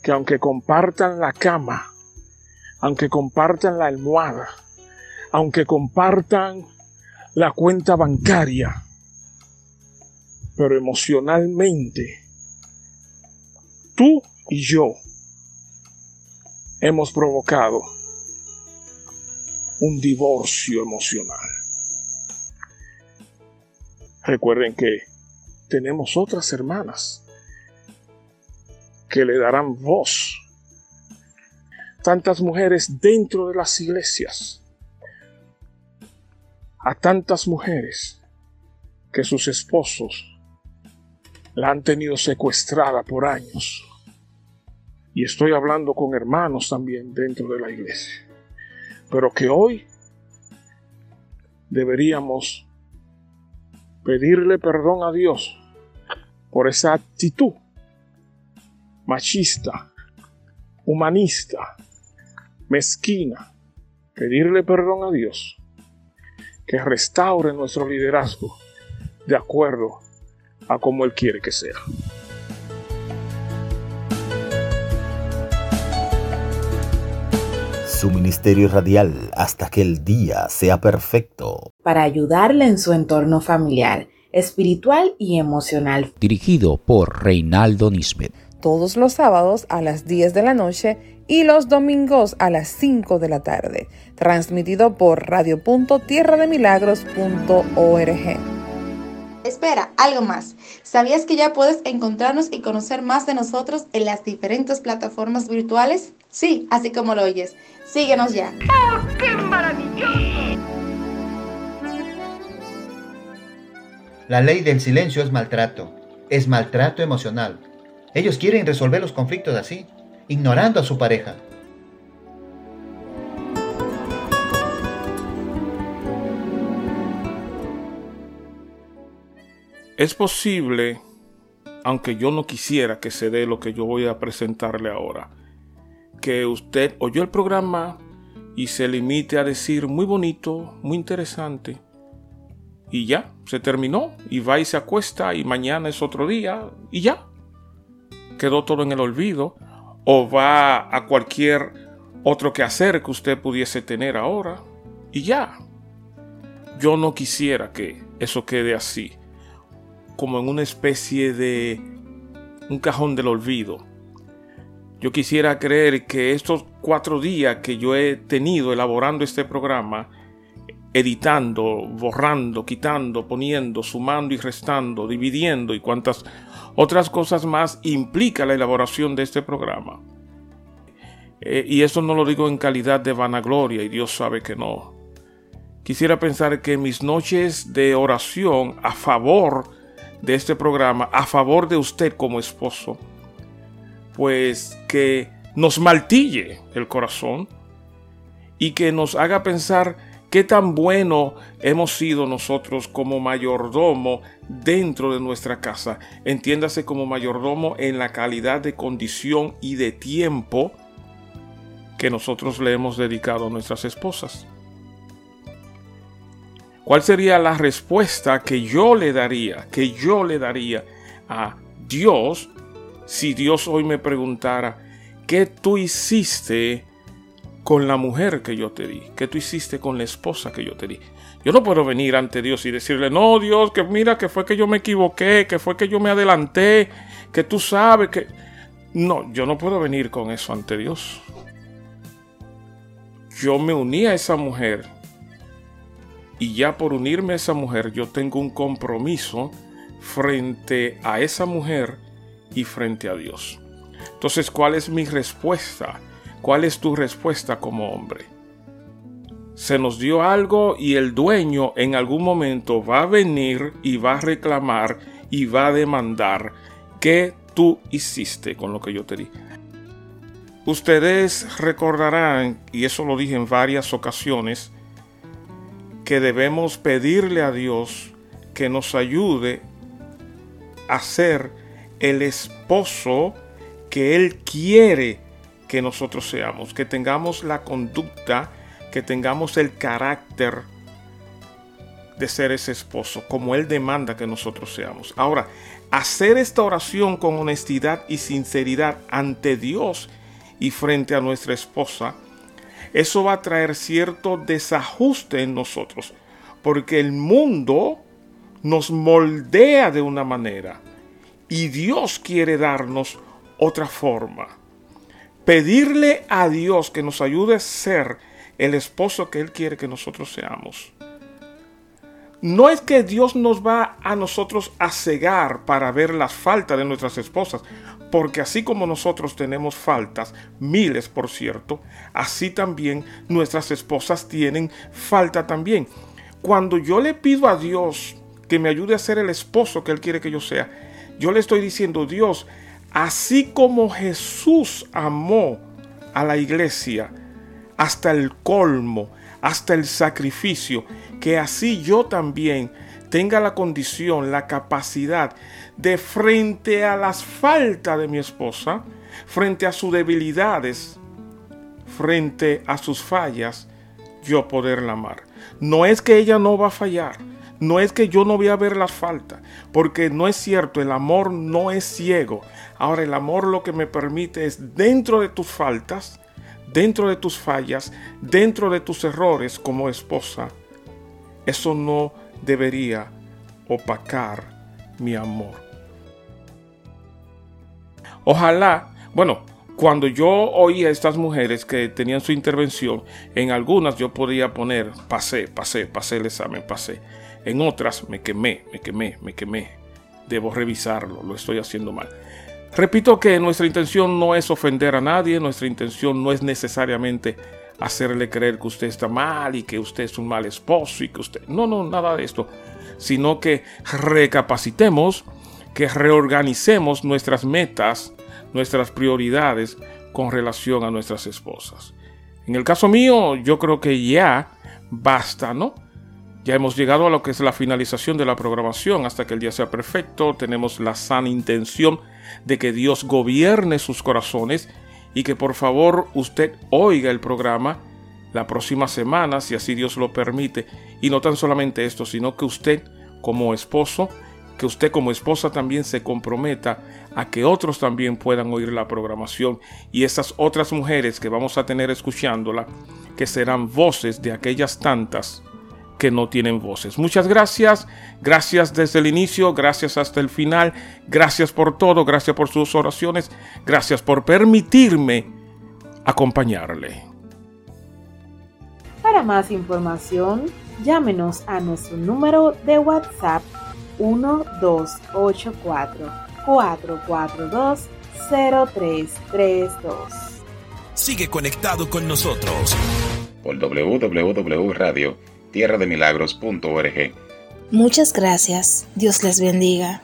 Que aunque compartan la cama, aunque compartan la almohada, aunque compartan la cuenta bancaria, pero emocionalmente, tú y yo hemos provocado un divorcio emocional. Recuerden que tenemos otras hermanas que le darán voz. Tantas mujeres dentro de las iglesias. A tantas mujeres que sus esposos la han tenido secuestrada por años. Y estoy hablando con hermanos también dentro de la iglesia. Pero que hoy deberíamos pedirle perdón a Dios por esa actitud machista, humanista, mezquina. Pedirle perdón a Dios que restaure nuestro liderazgo de acuerdo a como Él quiere que sea. Su ministerio radial hasta que el día sea perfecto. Para ayudarle en su entorno familiar, espiritual y emocional. Dirigido por Reinaldo Nisbet. Todos los sábados a las 10 de la noche y los domingos a las 5 de la tarde. Transmitido por radio.tierrademilagros.org. Espera, algo más. ¿Sabías que ya puedes encontrarnos y conocer más de nosotros en las diferentes plataformas virtuales? Sí, así como lo oyes. Síguenos ya. ¡Oh, qué maravilloso! La ley del silencio es maltrato. Es maltrato emocional. Ellos quieren resolver los conflictos así, ignorando a su pareja. Es posible, aunque yo no quisiera que se dé lo que yo voy a presentarle ahora, que usted oyó el programa y se limite a decir muy bonito, muy interesante, y ya, se terminó, y va y se acuesta, y mañana es otro día, y ya. Quedó todo en el olvido, o va a cualquier otro que hacer que usted pudiese tener ahora, y ya. Yo no quisiera que eso quede así como en una especie de un cajón del olvido. Yo quisiera creer que estos cuatro días que yo he tenido elaborando este programa, editando, borrando, quitando, poniendo, sumando y restando, dividiendo y cuantas otras cosas más implica la elaboración de este programa. Eh, y eso no lo digo en calidad de vanagloria y Dios sabe que no. Quisiera pensar que mis noches de oración a favor de este programa a favor de usted como esposo, pues que nos maltille el corazón y que nos haga pensar qué tan bueno hemos sido nosotros como mayordomo dentro de nuestra casa. Entiéndase como mayordomo en la calidad de condición y de tiempo que nosotros le hemos dedicado a nuestras esposas. ¿Cuál sería la respuesta que yo le daría, que yo le daría a Dios si Dios hoy me preguntara, ¿qué tú hiciste con la mujer que yo te di? ¿Qué tú hiciste con la esposa que yo te di? Yo no puedo venir ante Dios y decirle, no, Dios, que mira, que fue que yo me equivoqué, que fue que yo me adelanté, que tú sabes que... No, yo no puedo venir con eso ante Dios. Yo me uní a esa mujer y ya por unirme a esa mujer yo tengo un compromiso frente a esa mujer y frente a Dios. Entonces, ¿cuál es mi respuesta? ¿Cuál es tu respuesta como hombre? Se nos dio algo y el dueño en algún momento va a venir y va a reclamar y va a demandar qué tú hiciste con lo que yo te di. Ustedes recordarán, y eso lo dije en varias ocasiones, que debemos pedirle a Dios que nos ayude a ser el esposo que Él quiere que nosotros seamos, que tengamos la conducta, que tengamos el carácter de ser ese esposo, como Él demanda que nosotros seamos. Ahora, hacer esta oración con honestidad y sinceridad ante Dios y frente a nuestra esposa, eso va a traer cierto desajuste en nosotros, porque el mundo nos moldea de una manera y Dios quiere darnos otra forma. Pedirle a Dios que nos ayude a ser el esposo que Él quiere que nosotros seamos. No es que Dios nos va a nosotros a cegar para ver las faltas de nuestras esposas, porque así como nosotros tenemos faltas, miles por cierto, así también nuestras esposas tienen falta también. Cuando yo le pido a Dios que me ayude a ser el esposo que Él quiere que yo sea, yo le estoy diciendo, Dios, así como Jesús amó a la iglesia hasta el colmo, hasta el sacrificio, que así yo también tenga la condición, la capacidad de frente a las faltas de mi esposa, frente a sus debilidades, frente a sus fallas, yo poderla amar. No es que ella no va a fallar, no es que yo no voy a ver las faltas, porque no es cierto, el amor no es ciego. Ahora el amor lo que me permite es dentro de tus faltas, dentro de tus fallas, dentro de tus errores como esposa, eso no debería opacar mi amor. Ojalá, bueno, cuando yo oía a estas mujeres que tenían su intervención, en algunas yo podía poner, pasé, pasé, pasé el examen, pasé. En otras me quemé, me quemé, me quemé. Debo revisarlo, lo estoy haciendo mal. Repito que nuestra intención no es ofender a nadie, nuestra intención no es necesariamente hacerle creer que usted está mal y que usted es un mal esposo y que usted... No, no, nada de esto. Sino que recapacitemos, que reorganicemos nuestras metas, nuestras prioridades con relación a nuestras esposas. En el caso mío, yo creo que ya basta, ¿no? Ya hemos llegado a lo que es la finalización de la programación. Hasta que el día sea perfecto, tenemos la sana intención de que Dios gobierne sus corazones y que por favor usted oiga el programa la próxima semana, si así Dios lo permite. Y no tan solamente esto, sino que usted como esposo, que usted como esposa también se comprometa a que otros también puedan oír la programación y esas otras mujeres que vamos a tener escuchándola, que serán voces de aquellas tantas que no tienen voces. Muchas gracias, gracias desde el inicio, gracias hasta el final, gracias por todo, gracias por sus oraciones, gracias por permitirme acompañarle. Para más información, llámenos a nuestro número de WhatsApp 1284 442 0332. Sigue conectado con nosotros por www radio tierrademilagros.org. Muchas gracias. Dios les bendiga.